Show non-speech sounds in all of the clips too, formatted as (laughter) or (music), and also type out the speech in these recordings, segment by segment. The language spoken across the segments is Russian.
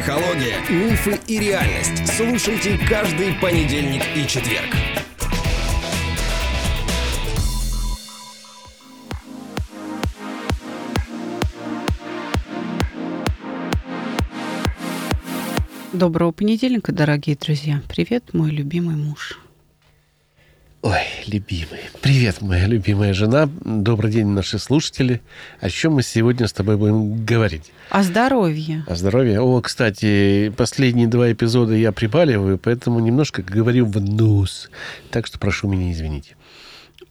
Психология, мифы и реальность. Слушайте каждый понедельник и четверг. Доброго понедельника, дорогие друзья. Привет, мой любимый муж. Ой, любимый. Привет, моя любимая жена. Добрый день, наши слушатели. О чем мы сегодня с тобой будем говорить? О здоровье. О здоровье. О, кстати, последние два эпизода я прибаливаю, поэтому немножко говорю в нос. Так что прошу меня извинить.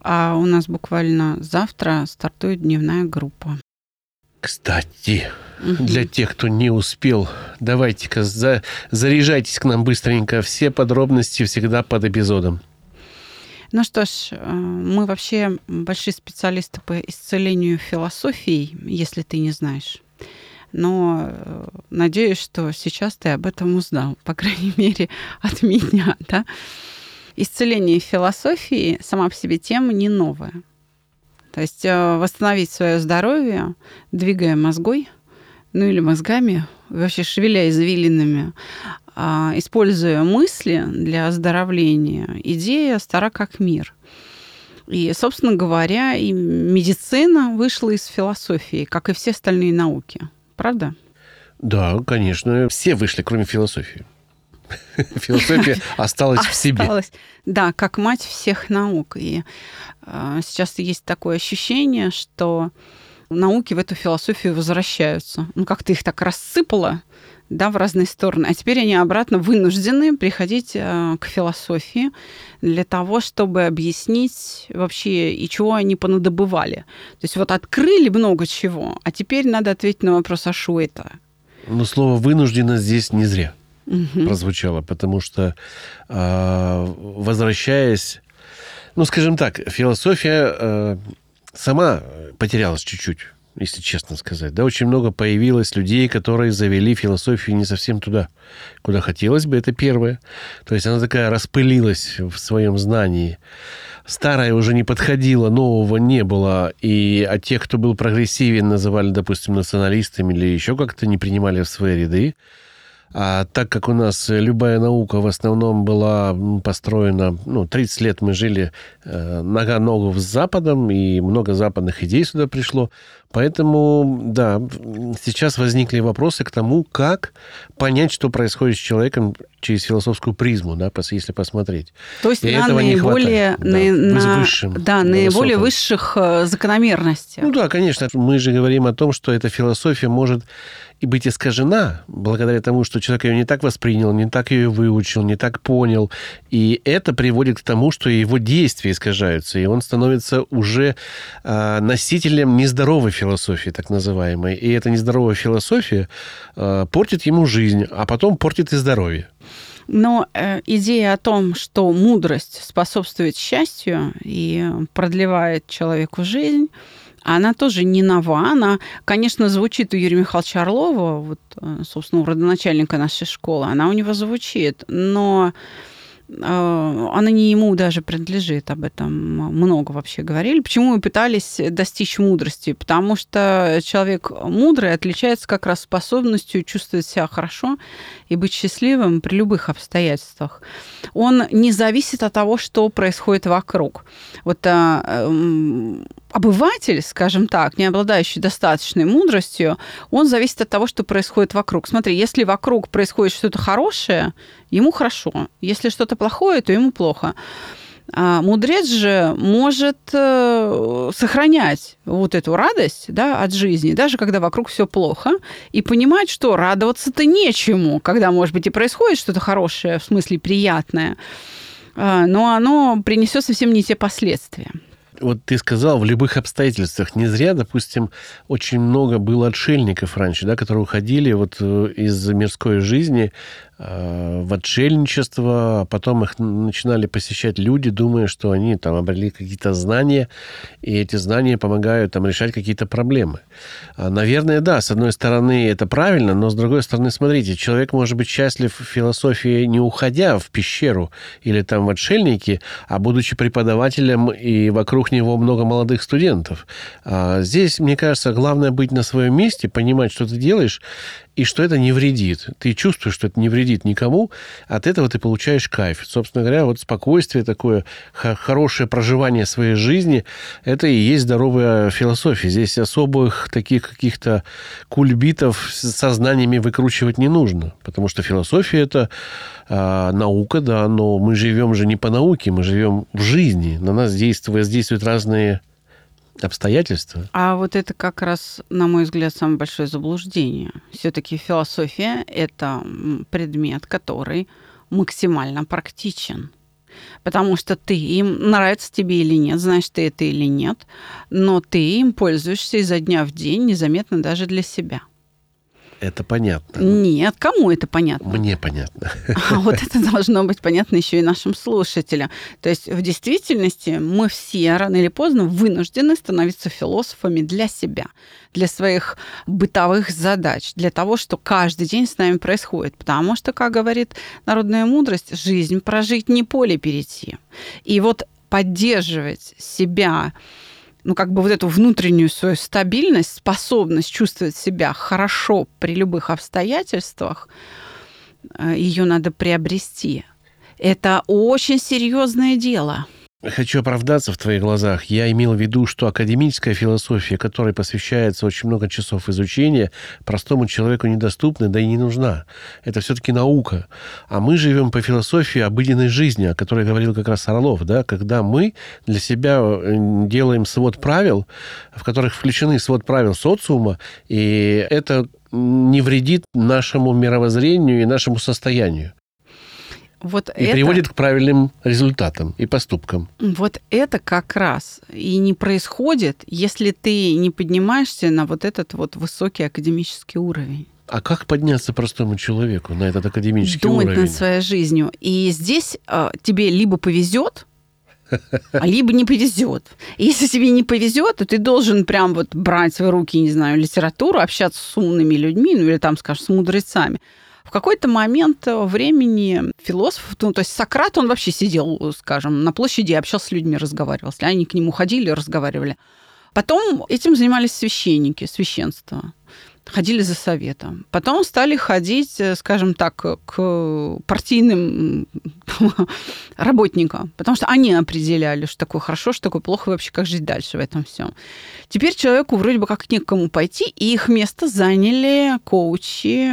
А у нас буквально завтра стартует дневная группа. Кстати, угу. для тех, кто не успел, давайте-ка за, заряжайтесь к нам быстренько. Все подробности всегда под эпизодом. Ну что ж, э, мы вообще большие специалисты по исцелению философии, если ты не знаешь. Но э, надеюсь, что сейчас ты об этом узнал, по крайней мере, (laughs) от меня. Да? Исцеление философии сама по себе тема не новая. То есть э, восстановить свое здоровье, двигая мозгой, ну или мозгами, вообще шевеля извилинами, используя мысли для оздоровления, идея стара как мир. И, собственно говоря, и медицина вышла из философии, как и все остальные науки. Правда? Да, конечно. Все вышли, кроме философии. (laughs) Философия (laughs) осталась в себе. Да, как мать всех наук. И а, сейчас есть такое ощущение, что науки в эту философию возвращаются. Ну, как ты их так рассыпала, да, в разные стороны. А теперь они обратно вынуждены приходить э, к философии для того, чтобы объяснить вообще, и чего они понадобывали. То есть вот открыли много чего, а теперь надо ответить на вопрос, а что это? Но слово «вынуждено» здесь не зря угу. прозвучало, потому что, э, возвращаясь, ну, скажем так, философия э, сама потерялась чуть-чуть если честно сказать. Да, очень много появилось людей, которые завели философию не совсем туда, куда хотелось бы. Это первое. То есть она такая распылилась в своем знании. Старая уже не подходила, нового не было. И а тех, кто был прогрессивен, называли, допустим, националистами или еще как-то не принимали в свои ряды. А так как у нас любая наука в основном была построена, ну, 30 лет мы жили э, нога-ногу с Западом, и много западных идей сюда пришло. Поэтому, да, сейчас возникли вопросы к тому, как понять, что происходит с человеком через философскую призму, да, если посмотреть. То есть и на наиболее, на, на, высшим, да, на наиболее высших э, закономерностях. Ну да, конечно. Мы же говорим о том, что эта философия может и быть искажена благодаря тому, что человек ее не так воспринял, не так ее выучил, не так понял. И это приводит к тому, что его действия искажаются, и он становится уже э, носителем нездоровой философии, так называемой. И эта нездоровая философия э, портит ему жизнь, а потом портит и здоровье. Но э, идея о том, что мудрость способствует счастью и продлевает человеку жизнь, она тоже не нова. Она, конечно, звучит у Юрия Михайловича Орлова, вот, э, собственно, у родоначальника нашей школы. Она у него звучит, но э, она не ему даже принадлежит, об этом много вообще говорили. Почему мы пытались достичь мудрости? Потому что человек мудрый отличается как раз способностью чувствовать себя хорошо и быть счастливым при любых обстоятельствах. Он не зависит от того, что происходит вокруг. Вот эм, обыватель, скажем так, не обладающий достаточной мудростью, он зависит от того, что происходит вокруг. Смотри, если вокруг происходит что-то хорошее, ему хорошо. Если что-то плохое, то ему плохо. А мудрец же может э, сохранять вот эту радость да, от жизни, даже когда вокруг все плохо, и понимать, что радоваться-то нечему, когда, может быть, и происходит что-то хорошее, в смысле приятное, а, но оно принесет совсем не те последствия вот ты сказал, в любых обстоятельствах. Не зря, допустим, очень много было отшельников раньше, да, которые уходили вот э, из мирской жизни в отшельничество, а потом их начинали посещать люди, думая, что они там обрели какие-то знания, и эти знания помогают там решать какие-то проблемы. А, наверное, да, с одной стороны это правильно, но с другой стороны, смотрите, человек может быть счастлив в философии не уходя в пещеру или там в отшельники, а будучи преподавателем, и вокруг него много молодых студентов. А, здесь, мне кажется, главное быть на своем месте, понимать, что ты делаешь, и что это не вредит. Ты чувствуешь, что это не вредит никому, от этого ты получаешь кайф. Собственно говоря, вот спокойствие такое, хорошее проживание своей жизни, это и есть здоровая философия. Здесь особых таких каких-то кульбитов с сознаниями выкручивать не нужно, потому что философия это э, наука, да, но мы живем же не по науке, мы живем в жизни. На нас действуют, воздействуют разные обстоятельства. А вот это как раз, на мой взгляд, самое большое заблуждение. Все-таки философия – это предмет, который максимально практичен. Потому что ты им, нравится тебе или нет, знаешь ты это или нет, но ты им пользуешься изо дня в день, незаметно даже для себя. Это понятно. Нет, кому это понятно? Мне понятно. (laughs) А вот это должно быть понятно еще и нашим слушателям. То есть в действительности мы все рано или поздно вынуждены становиться философами для себя, для своих бытовых задач, для того, что каждый день с нами происходит. Потому что, как говорит народная мудрость, жизнь прожить не поле перейти. И вот поддерживать себя ну, как бы вот эту внутреннюю свою стабильность, способность чувствовать себя хорошо при любых обстоятельствах, э, ее надо приобрести. Это очень серьезное дело. Хочу оправдаться в твоих глазах. Я имел в виду, что академическая философия, которой посвящается очень много часов изучения, простому человеку недоступна, да и не нужна. Это все-таки наука. А мы живем по философии обыденной жизни, о которой говорил как раз Орлов, да, когда мы для себя э, делаем свод правил, в которых включены свод правил социума, и это не вредит нашему мировоззрению и нашему состоянию. Вот и это, приводит к правильным результатам и поступкам. Вот это как раз и не происходит, если ты не поднимаешься на вот этот вот высокий академический уровень. А как подняться простому человеку на этот академический Думать уровень? над своей жизнью. И здесь э, тебе либо повезет, а либо не повезет. Если тебе не повезет, то ты должен прям вот брать в руки, не знаю, литературу, общаться с умными людьми, ну или там, скажем, с мудрецами. В какой-то момент времени философ, ну, то есть Сократ, он вообще сидел, скажем, на площади, общался с людьми, разговаривал. Если они к нему ходили, разговаривали. Потом этим занимались священники, священство ходили за советом. Потом стали ходить, скажем так, к партийным (laughs) работникам, потому что они определяли, что такое хорошо, что такое плохо, и вообще как жить дальше в этом всем. Теперь человеку вроде бы как некому пойти, и их место заняли коучи,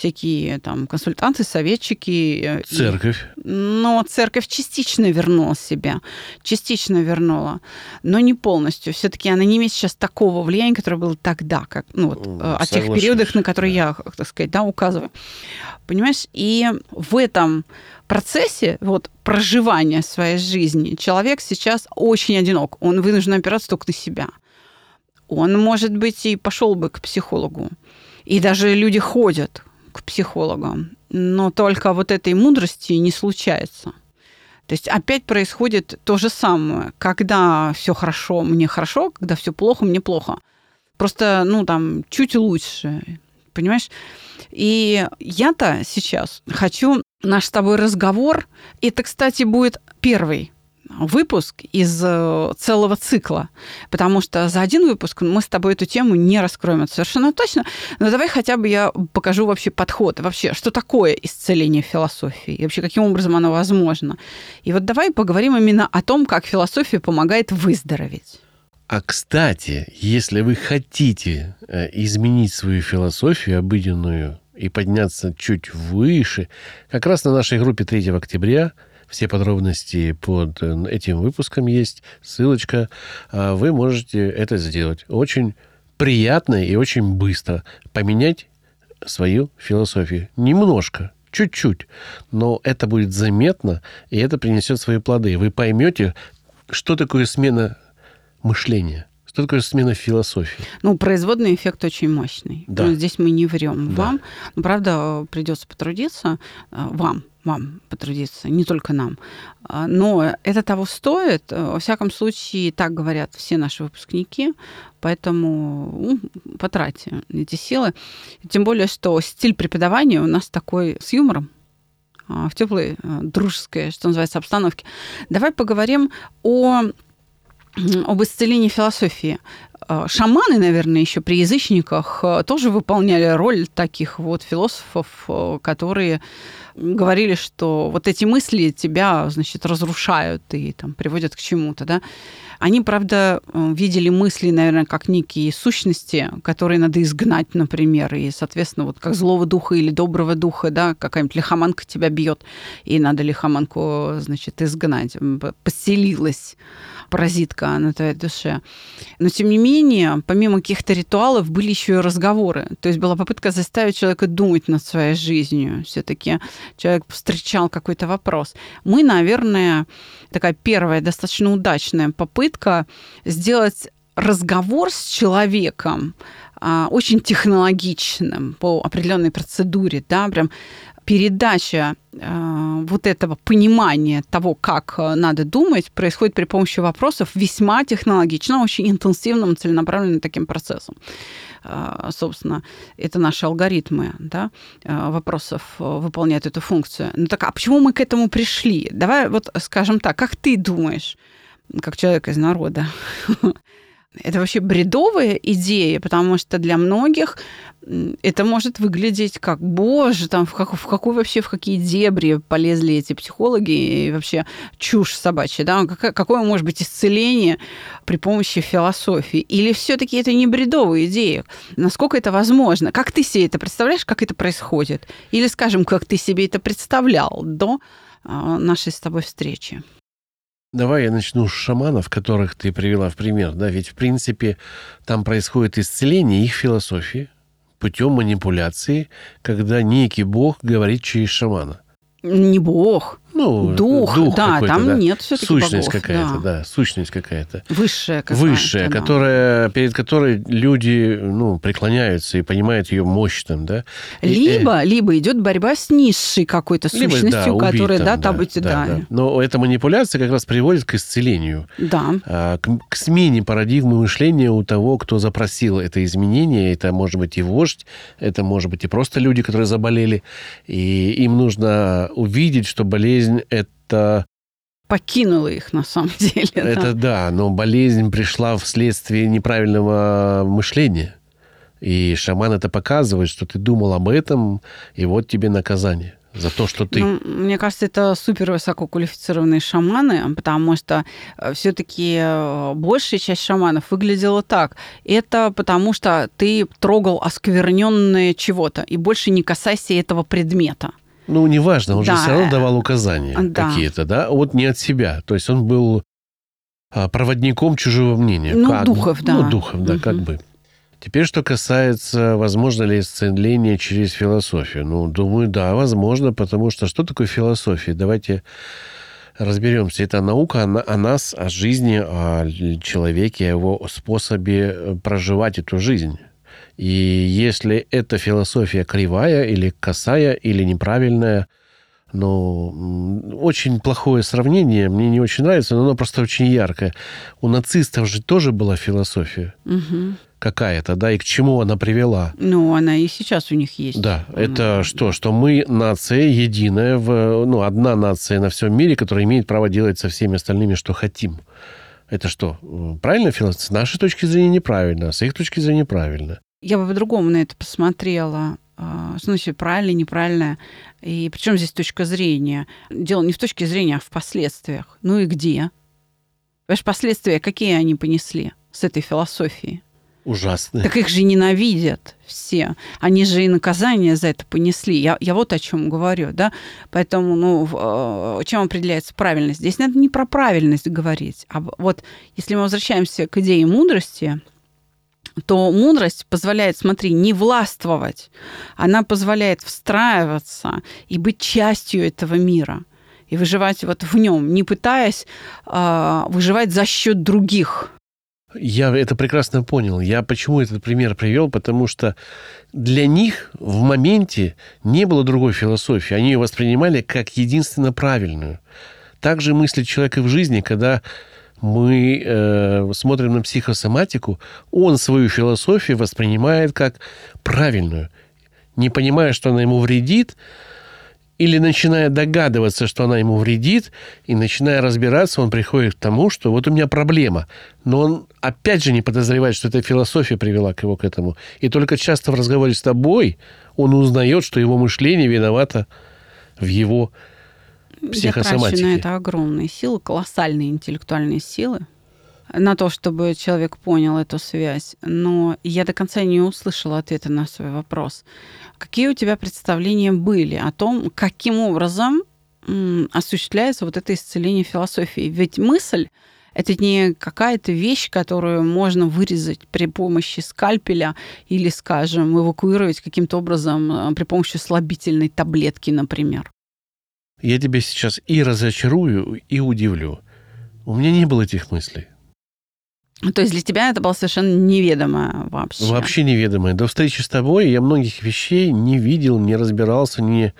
всякие там консультанты, советчики. Э, церковь. Но церковь частично вернула себя, частично вернула, но не полностью. Все-таки она не имеет сейчас такого влияния, которое было тогда, как ну, вот, э, о тех периодах, на которые да. я, так сказать, да, указываю. Понимаешь? И в этом процессе вот, проживания своей жизни человек сейчас очень одинок. Он вынужден опираться только на себя. Он, может быть, и пошел бы к психологу. И даже люди ходят к психологам, но только вот этой мудрости не случается. То есть опять происходит то же самое. Когда все хорошо, мне хорошо, когда все плохо, мне плохо. Просто, ну, там, чуть лучше. Понимаешь? И я-то сейчас хочу наш с тобой разговор. Это, кстати, будет первый выпуск из э, целого цикла, потому что за один выпуск мы с тобой эту тему не раскроем, это совершенно точно. Но давай хотя бы я покажу вообще подход, вообще, что такое исцеление философии, и вообще каким образом оно возможно. И вот давай поговорим именно о том, как философия помогает выздороветь. А кстати, если вы хотите э, изменить свою философию обыденную и подняться чуть выше, как раз на нашей группе 3 октября – все подробности под э, этим выпуском есть, ссылочка. А вы можете это сделать. Очень приятно и очень быстро поменять свою философию. Немножко, чуть-чуть, но это будет заметно, и это принесет свои плоды. Вы поймете, что такое смена мышления. Что такое смена философии? Ну, производный эффект очень мощный. Да. Ну, здесь мы не врем да. вам. Но, правда, придется потрудиться э, вам вам потрудиться, не только нам. А, но это того стоит. Во всяком случае, так говорят все наши выпускники, поэтому ну, потратьте эти силы. Тем более, что стиль преподавания у нас такой с юмором, а, в теплой, а, дружеской, что называется, обстановке. Давай поговорим о об исцелении философии. А, шаманы, наверное, еще при язычниках тоже выполняли роль таких вот философов, которые говорили, что вот эти мысли тебя, значит, разрушают и там приводят к чему-то, да. Они, правда, видели мысли, наверное, как некие сущности, которые надо изгнать, например, и, соответственно, вот как злого духа или доброго духа, да, какая-нибудь лихоманка тебя бьет, и надо лихоманку, значит, изгнать, поселилась паразитка на твоей душе. Но, тем не менее, помимо каких-то ритуалов, были еще и разговоры. То есть была попытка заставить человека думать над своей жизнью. Все-таки человек встречал какой-то вопрос. Мы, наверное, такая первая достаточно удачная попытка сделать разговор с человеком а, очень технологичным по определенной процедуре, да, прям передача э, вот этого понимания того, как э, надо думать, происходит при помощи вопросов весьма технологично, очень интенсивным, целенаправленным таким процессом. Э, собственно, это наши алгоритмы да, э, вопросов э, выполняют эту функцию. Ну так, а почему мы к этому пришли? Давай вот скажем так, как ты думаешь, как человек из народа, (laughs) это вообще бредовая идея, потому что для многих это может выглядеть как, боже, там в, как, в какой вообще, в какие дебри полезли эти психологи и вообще чушь собачья, да, какое, может быть исцеление при помощи философии? Или все таки это не бредовая идея? Насколько это возможно? Как ты себе это представляешь, как это происходит? Или, скажем, как ты себе это представлял до а, нашей с тобой встречи? Давай я начну с шаманов, которых ты привела в пример. Да? Ведь, в принципе, там происходит исцеление их философии, путем манипуляции, когда некий бог говорит через шамана. Не бог. Ну, дух, дух да, там да. нет все-таки Сущность какая-то, да. да, сущность какая-то. Высшая какая-то. Высшая, да. которая, перед которой люди, ну, преклоняются и понимают ее мощь там, да. Либо, и, либо идет борьба с низшей какой-то сущностью, либо, да, которая, да, там, там да, быть, да, да, да. Но эта манипуляция как раз приводит к исцелению. Да. А, к, к смене парадигмы мышления у того, кто запросил это изменение. Это может быть и вождь, это может быть и просто люди, которые заболели. И им нужно увидеть, что болезнь – это это... Покинула их, на самом (laughs) деле. Это да. да, но болезнь пришла вследствие неправильного мышления. И шаман это показывает, что ты думал об этом, и вот тебе наказание за то, что ты. Ну, мне кажется, это супер высококвалифицированные шаманы, потому что э, все-таки э, большая часть шаманов выглядела так. Это потому что ты трогал оскверненное чего-то, и больше не касайся этого предмета. Ну, неважно, он да. же все равно давал указания да. какие-то, да? Вот не от себя. То есть он был а, проводником чужого мнения. Ну, как духов, да. Ну, духов, да, угу. как бы. Теперь, что касается, возможно ли исцеление через философию. Ну, думаю, да, возможно, потому что что такое философия? Давайте разберемся. Это наука о, о нас, о жизни, о человеке, о его способе э, проживать эту жизнь. И если эта философия кривая или косая или неправильная, ну, очень плохое сравнение, мне не очень нравится, но оно просто очень яркое. У нацистов же тоже была философия. Угу. Какая-то, да, и к чему она привела? Ну, она и сейчас у них есть. Да, она... это что? Что мы нация единая, в, ну, одна нация на всем мире, которая имеет право делать со всеми остальными, что хотим. Это что, правильно философия? С нашей точки зрения неправильно, а с их точки зрения правильно. Я бы по-другому на это посмотрела. А, что значит правильно, неправильно? И причем здесь точка зрения? Дело не в точке зрения, а в последствиях. Ну и где? Понимаешь, последствия какие они понесли с этой философией? Ужасные. Так их же ненавидят все. Они же и наказание за это понесли. Я, я вот о чем говорю, да. Поэтому, ну, а, чем определяется правильность? Здесь надо не про правильность говорить, а вот если мы возвращаемся к идее мудрости, то мудрость позволяет, смотри, не властвовать. Она позволяет встраиваться и быть частью этого мира и выживать вот в нем, не пытаясь э, выживать за счет других. Я это прекрасно понял. Я почему этот пример привел? Потому что для них в моменте не было другой философии. Они ее воспринимали как единственно правильную. Так же мыслит человек в жизни, когда мы э, смотрим на психосоматику, он свою философию воспринимает как правильную, не понимая, что она ему вредит, или начиная догадываться, что она ему вредит, и начиная разбираться, он приходит к тому, что вот у меня проблема. Но он опять же не подозревает, что эта философия привела к его к этому. И только часто в разговоре с тобой он узнает, что его мышление виновато в его трачу на это огромные силы, колоссальные интеллектуальные силы на то, чтобы человек понял эту связь. Но я до конца не услышала ответа на свой вопрос. Какие у тебя представления были о том, каким образом осуществляется вот это исцеление философии? Ведь мысль это не какая-то вещь, которую можно вырезать при помощи скальпеля или, скажем, эвакуировать каким-то образом э, при помощи слабительной таблетки, например. Я тебя сейчас и разочарую, и удивлю. У меня не было этих мыслей. То есть для тебя это было совершенно неведомое вообще? Вообще неведомое. До встречи с тобой я многих вещей не видел, не разбирался, не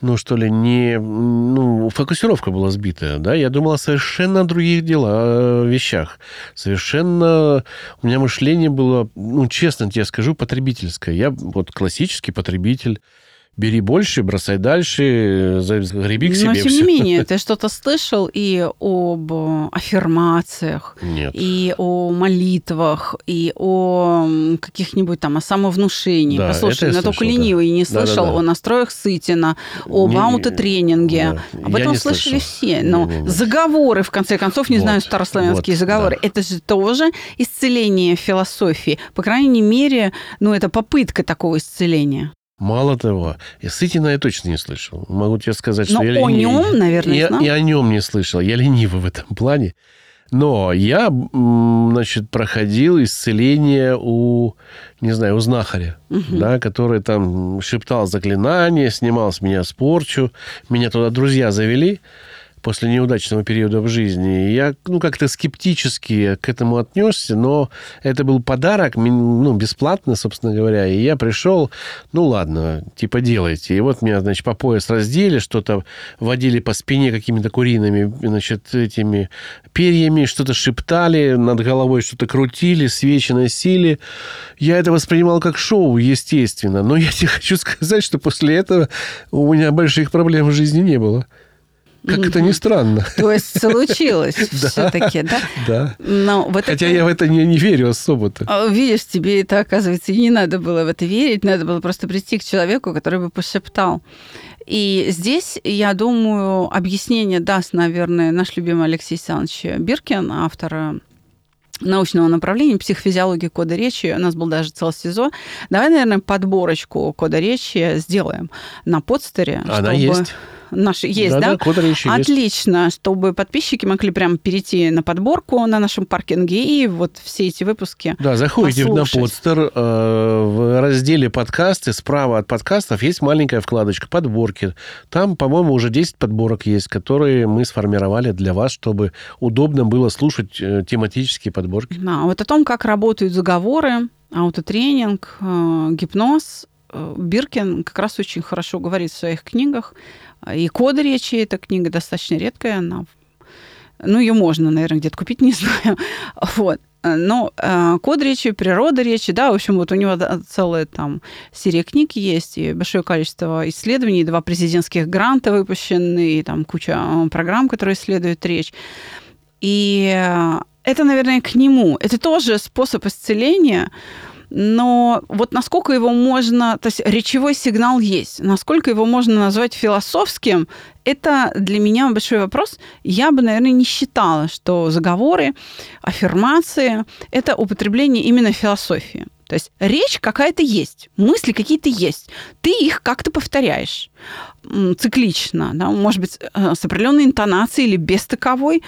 ну, что ли, не... Ну, фокусировка была сбитая, да? Я думал о совершенно других дела, вещах. Совершенно... У меня мышление было, ну, честно тебе скажу, потребительское. Я вот классический потребитель бери больше, бросай дальше, греби к себе. Но, тем все. не менее, (laughs) ты что-то слышал и об аффирмациях, Нет. и о молитвах, и о каких-нибудь там, о самовнушении. Да, Послушай, но только ленивый не слышал да, да, да. о настроях Сытина, не, аутотренинге. Да. Об этом слышали слышал. все. Но не, не, не. заговоры, в конце концов, не вот, знаю, старославянские вот, заговоры, да. это же тоже исцеление философии. По крайней мере, ну, это попытка такого исцеления. Мало того, Сытина я точно не слышал. Могу тебе сказать, что Но я... о лени... нем, наверное, я, знал. И о нем не слышал. Я ленивый в этом плане. Но я, значит, проходил исцеление у, не знаю, у знахаря, угу. да, который там шептал заклинания, снимал с меня спорчу. Меня туда друзья завели после неудачного периода в жизни. Я, ну, как-то скептически к этому отнесся, но это был подарок, ну, бесплатно, собственно говоря. И я пришел, ну, ладно, типа, делайте. И вот меня, значит, по пояс раздели, что-то водили по спине какими-то куриными, значит, этими перьями, что-то шептали, над головой что-то крутили, свечи носили. Я это воспринимал как шоу, естественно. Но я тебе (laughs) хочу сказать, что после этого у меня больших проблем в жизни не было. Как это ни странно. То есть случилось (laughs) все-таки, да? Да. Но вот Хотя я в это не, не верю особо-то. А, видишь, тебе это, оказывается, и не надо было в это верить, надо было просто прийти к человеку, который бы пошептал. И здесь, я думаю, объяснение даст, наверное, наш любимый Алексей Александрович Биркин, автор научного направления психофизиологии кода речи. У нас был даже целый сезон. Давай, наверное, подборочку кода речи сделаем на подстере. Она чтобы... есть наши есть, да? Да, да Отлично, есть. чтобы подписчики могли прямо перейти на подборку на нашем паркинге и вот все эти выпуски Да, заходите послушать. на подстер, э, в разделе подкасты, справа от подкастов есть маленькая вкладочка подборки. Там, по-моему, уже 10 подборок есть, которые мы сформировали для вас, чтобы удобно было слушать э, тематические подборки. Да, вот о том, как работают заговоры, аутотренинг, э, гипноз, Биркин как раз очень хорошо говорит в своих книгах. И «Код речи» — эта книга достаточно редкая, она ну, ее можно, наверное, где-то купить, (laughs) не знаю. Вот. Но э, код речи, природа речи, да, в общем, вот у него целая там серия книг есть, и большое количество исследований, два президентских гранта выпущены, и там куча э, программ, которые исследуют речь. И э, это, наверное, к нему. Это тоже способ исцеления, но вот насколько его можно, то есть речевой сигнал есть, насколько его можно назвать философским, это для меня большой вопрос. Я бы, наверное, не считала, что заговоры, аффирмации – это употребление именно философии. То есть речь какая-то есть, мысли какие-то есть. Ты их как-то повторяешь циклично, да, может быть, э, с определенной интонацией или без таковой.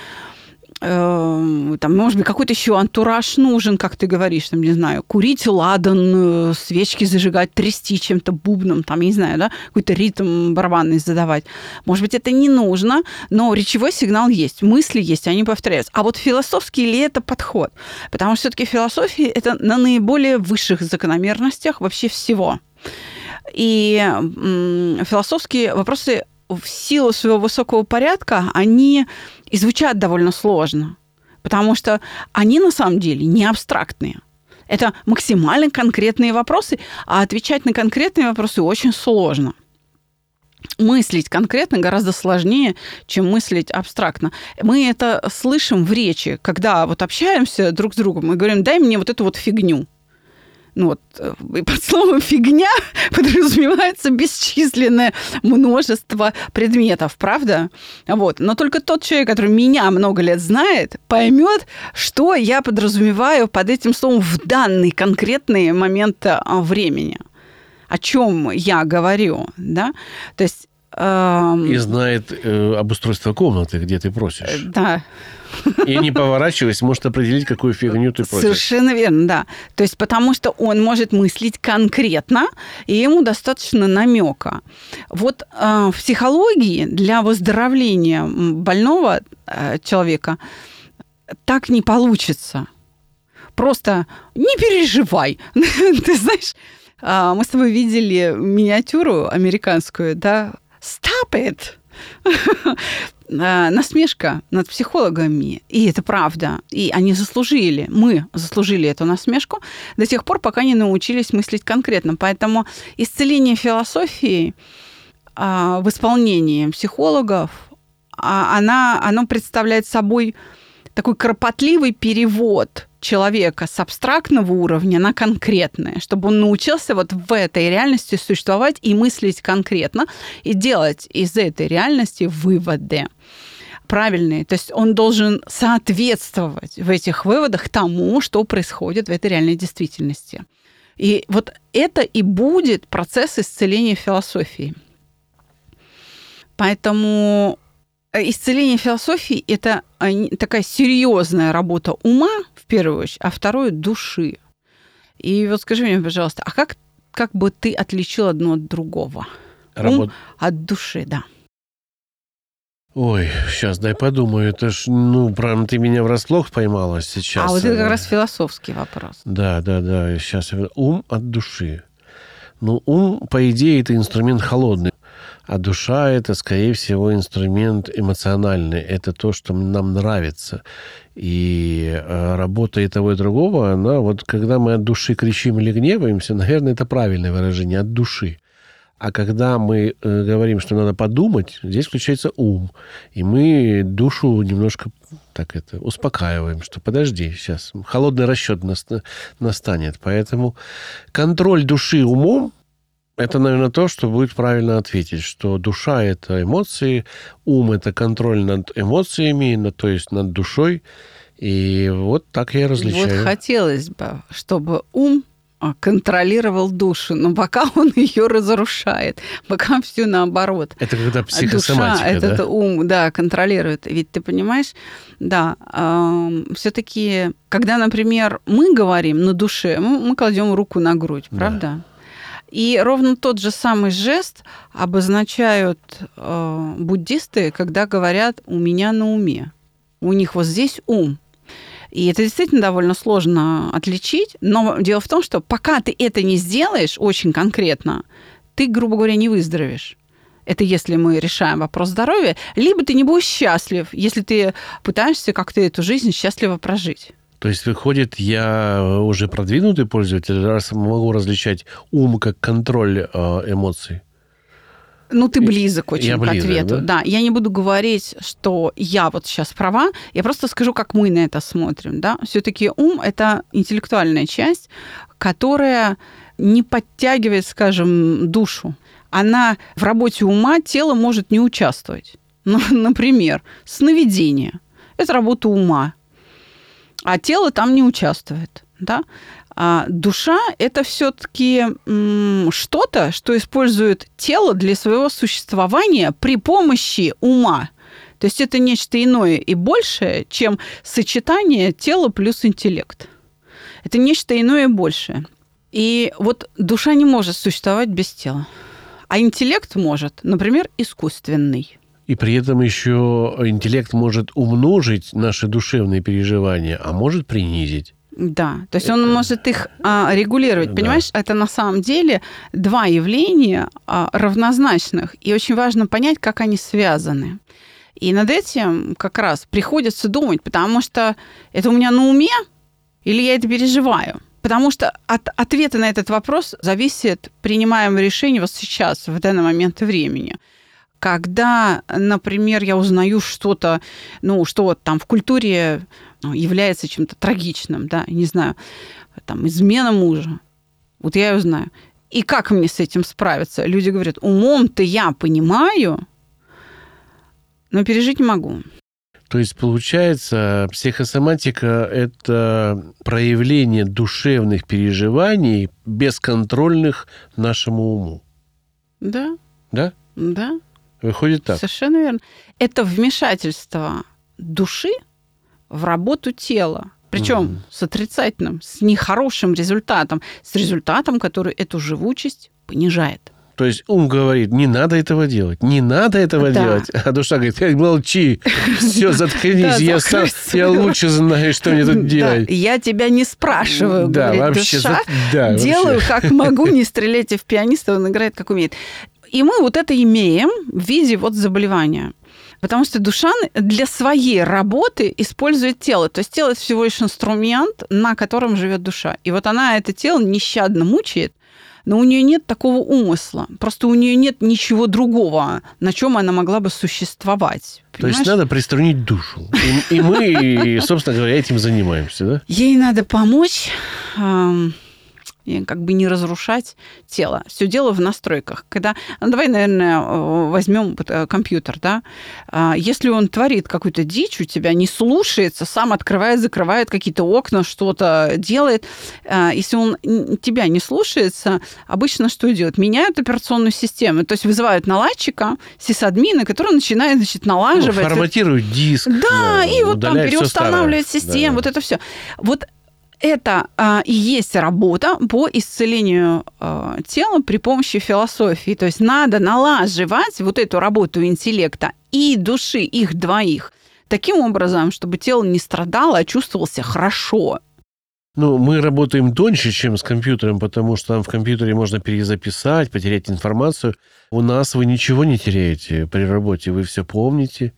Эм, там, может быть, какой-то еще антураж нужен, как ты говоришь, там, не знаю, курить ладан, э, свечки зажигать, трясти чем-то бубном, там, не знаю, да, какой-то ритм барабанный задавать. Может быть, это не нужно, но речевой сигнал есть, мысли есть, они повторяются. А вот философский ли это подход? Потому что все-таки философия – это на наиболее высших закономерностях вообще всего. И философские вопросы в силу своего высокого порядка, они и звучат довольно сложно, потому что они на самом деле не абстрактные. Это максимально конкретные вопросы, а отвечать на конкретные вопросы очень сложно. мыслить конкретно гораздо сложнее, чем мыслить абстрактно. Мы это слышим в речи, когда вот общаемся друг с другом мы говорим, дай мне вот эту вот фигню. Ну вот, э, и под словом «фигня» (laughs) подразумевается бесчисленное множество предметов, правда? Вот. Но только тот человек, который меня много лет знает, поймет, что я подразумеваю под этим словом в данный конкретный момент э, времени о чем я говорю, да, то есть. И знает э, обустройство комнаты, где ты просишь. Э, да. И не поворачиваясь, может определить, какую фигню ты просишь. Совершенно верно, да. То есть потому что он может мыслить конкретно, и ему достаточно намека. Вот э, в психологии для выздоровления больного э, человека так не получится. Просто не переживай. (laughs) Ты знаешь, а, мы с тобой видели миниатюру американскую, да? Stop it! А, насмешка над психологами. И это правда. И они заслужили, мы заслужили эту насмешку до тех пор, пока не научились мыслить конкретно. Поэтому исцеление философии а, в исполнении психологов, она, оно представляет собой такой кропотливый перевод человека с абстрактного уровня на конкретное, чтобы он научился вот в этой реальности существовать и мыслить конкретно, и делать из этой реальности выводы правильные. То есть он должен соответствовать в этих выводах тому, что происходит в этой реальной действительности. И вот это и будет процесс исцеления философии. Поэтому исцеление философии – это такая серьезная работа ума, в первую очередь, а второе – души. И вот скажи мне, пожалуйста, а как, как бы ты отличил одно от другого? Работ... Ум от души, да. Ой, сейчас дай подумаю. Это ж, ну, прям ты меня врасплох поймала сейчас. А вот это как раз философский вопрос. Да, да, да. Сейчас ум от души. Ну, ум, по идее, это инструмент холодный. А душа – это, скорее всего, инструмент эмоциональный. Это то, что нам нравится. И э, работа и того, и другого, она вот когда мы от души кричим или гневаемся, наверное, это правильное выражение – от души. А когда мы э, говорим, что надо подумать, здесь включается ум. И мы душу немножко так это успокаиваем, что подожди, сейчас холодный расчет настанет. Поэтому контроль души умом это, наверное, то, что будет правильно ответить, что душа – это эмоции, ум – это контроль над эмоциями, то есть над душой. И вот так я различаю. Вот хотелось бы, чтобы ум контролировал душу, но пока (laughs) он ее разрушает, пока все наоборот. Это когда психосоматика, Душа, этот да? ум, да, контролирует. Ведь ты понимаешь, да, э, все-таки, когда, например, мы говорим на душе, мы, мы кладем руку на грудь, правда? Да. И ровно тот же самый жест обозначают э, буддисты, когда говорят «у меня на уме». У них вот здесь ум. И это действительно довольно сложно отличить. Но дело в том, что пока ты это не сделаешь очень конкретно, ты, грубо говоря, не выздоровеешь. Это если мы решаем вопрос здоровья. Либо ты не будешь счастлив, если ты пытаешься как-то эту жизнь счастливо прожить. То есть, выходит, я уже продвинутый пользователь, раз могу различать ум как контроль э, эмоций? Ну, ты близок очень я к близок, ответу. Да? да, я не буду говорить, что я вот сейчас права, я просто скажу, как мы на это смотрим. Да? Все-таки ум – это интеллектуальная часть, которая не подтягивает, скажем, душу. Она в работе ума, тело может не участвовать. Ну, (laughs) например, сновидение – это работа ума а тело там не участвует. Да? А душа – это все-таки что-то, что использует тело для своего существования при помощи ума. То есть это нечто иное и большее, чем сочетание тела плюс интеллект. Это нечто иное и большее. И вот душа не может существовать без тела. А интеллект может, например, искусственный. И при этом еще интеллект может умножить наши душевные переживания, а может принизить. Да, то есть он может их а, регулировать. Понимаешь, да. это на самом деле два явления а, равнозначных. И очень важно понять, как они связаны. И над этим как раз приходится думать, потому что это у меня на уме или я это переживаю. Потому что от ответа на этот вопрос зависит принимаемое решение вот сейчас, в данный момент времени. Когда, например, я узнаю что-то, ну, что вот там в культуре является чем-то трагичным, да, не знаю, там, измена мужа, вот я ее знаю. И как мне с этим справиться? Люди говорят, умом-то я понимаю, но пережить не могу. То есть, получается, психосоматика – это проявление душевных переживаний, бесконтрольных нашему уму. Да. Да? Да. Выходит так. Совершенно верно. Это вмешательство души в работу тела. Причем mm. с отрицательным, с нехорошим результатом, с результатом, который эту живучесть понижает. То есть ум говорит, не надо этого делать, не надо этого да. делать. А душа говорит, «Эй, молчи, все, (laughs) заткнись, я сам, (laughs) я лучше знаю, что мне тут делать. Я тебя не спрашиваю, да, говорит вообще, душа, да, делаю как могу, не стреляйте в пианиста, он играет как умеет. И мы вот это имеем в виде вот заболевания. Потому что душа для своей работы использует тело. То есть тело – это всего лишь инструмент, на котором живет душа. И вот она это тело нещадно мучает, но у нее нет такого умысла. Просто у нее нет ничего другого, на чем она могла бы существовать. Понимаешь? То есть надо приструнить душу. И, и мы, собственно говоря, этим занимаемся, да? Ей надо помочь и как бы не разрушать тело. Все дело в настройках. Когда, ну, давай, наверное, возьмем э, компьютер, да, а, если он творит какую-то дичь у тебя, не слушается, сам открывает, закрывает какие-то окна, что-то делает, а, если он тебя не слушается, обычно что делают? Меняют операционную систему, то есть вызывают наладчика, сисадмина, который начинает, значит, налаживать. Ну, форматирует диск. Да, и вот там переустанавливает систему, да. вот это все. Вот это а, и есть работа по исцелению а, тела при помощи философии. То есть надо налаживать вот эту работу интеллекта и души, их двоих, таким образом, чтобы тело не страдало, а чувствовался хорошо. Ну, мы работаем тоньше, чем с компьютером, потому что там в компьютере можно перезаписать, потерять информацию. У нас вы ничего не теряете при работе, вы все помните,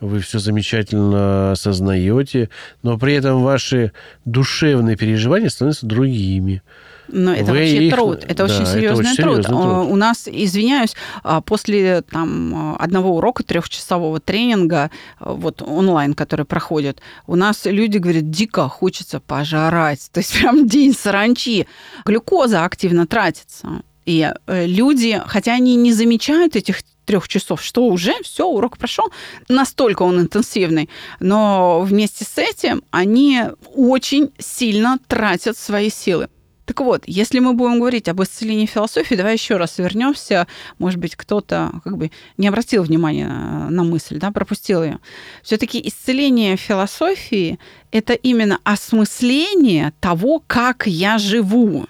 вы все замечательно осознаете, но при этом ваши душевные переживания становятся другими. Но это Вы вообще их... труд, это да, очень серьезный это очень труд. труд. У нас, извиняюсь, а, после там, одного урока трехчасового тренинга, вот онлайн, который проходит, у нас люди говорят, дико хочется пожрать. То есть (laughs) прям день саранчи. Глюкоза активно тратится. И э, люди, хотя они не замечают этих трех часов, что уже все, урок прошел, настолько он интенсивный, но вместе с этим они очень сильно тратят свои силы. Так вот, если мы будем говорить об исцелении философии, давай еще раз вернемся. Может быть, кто-то как бы не обратил внимания на мысль, да, пропустил ее. Все-таки исцеление философии – это именно осмысление того, как я живу.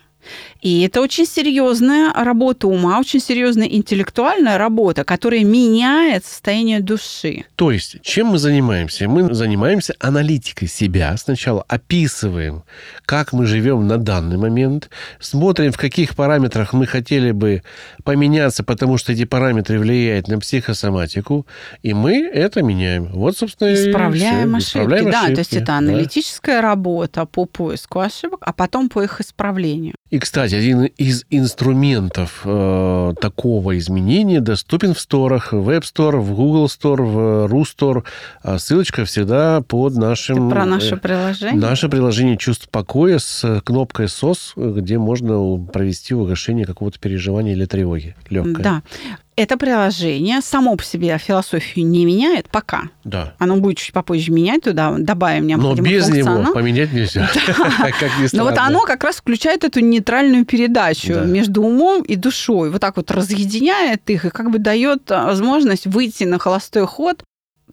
И это очень серьезная работа ума, очень серьезная интеллектуальная работа, которая меняет состояние души. То есть, чем мы занимаемся? Мы занимаемся аналитикой себя. Сначала описываем, как мы живем на данный момент, смотрим, в каких параметрах мы хотели бы поменяться, потому что эти параметры влияют на психосоматику, и мы это меняем. Вот, собственно, исправляем и все. ошибки. Исправляем да, ошибки. то есть это аналитическая да. работа по поиску ошибок, а потом по их исправлению. И, кстати, один из инструментов э, такого изменения доступен в сторах, в App Store, в Google Store, в RuStore. А ссылочка всегда под нашим... Ты про наше э, приложение? Наше приложение «Чувство покоя» с кнопкой «СОС», где можно провести угошение какого-то переживания или тревоги легкое. Да это приложение само по себе философию не меняет пока. Да. Оно будет чуть попозже менять туда, добавим необходимый Но без него поменять нельзя. (laughs) (laughs) Но вот оно как раз включает эту нейтральную передачу между умом и душой. Вот так вот разъединяет их и как бы дает возможность выйти на холостой ход.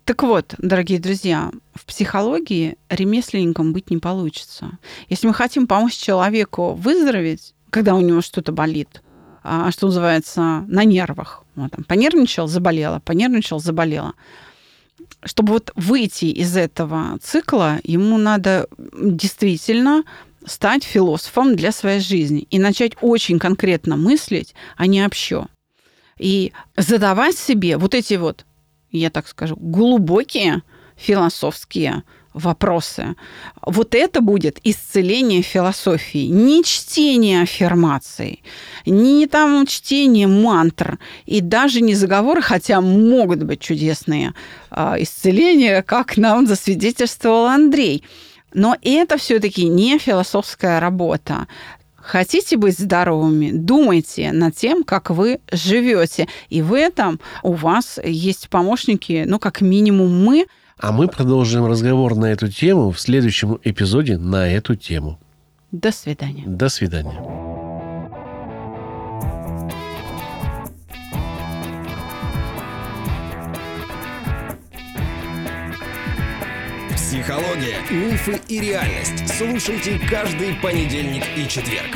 Так вот, дорогие друзья, в психологии ремесленником быть не получится. Если мы хотим помочь человеку выздороветь, когда у него что-то болит, а, что называется, на нервах. Вот, там, понервничал, заболела, понервничал, заболела. Чтобы вот выйти из этого цикла, ему надо действительно стать философом для своей жизни и начать очень конкретно мыслить, а не общо. И задавать себе вот эти вот, я так скажу, глубокие философские вопросы. Вот это будет исцеление философии. Не чтение аффирмаций, не там чтение мантр и даже не заговоры, хотя могут быть чудесные э, исцеления, как нам засвидетельствовал Андрей. Но это все-таки не философская работа. Хотите быть здоровыми, думайте над тем, как вы живете. И в этом у вас есть помощники, ну, как минимум мы. А мы продолжим разговор на эту тему в следующем эпизоде на эту тему. До свидания. До свидания. Психология, мифы и реальность. Слушайте каждый понедельник и четверг.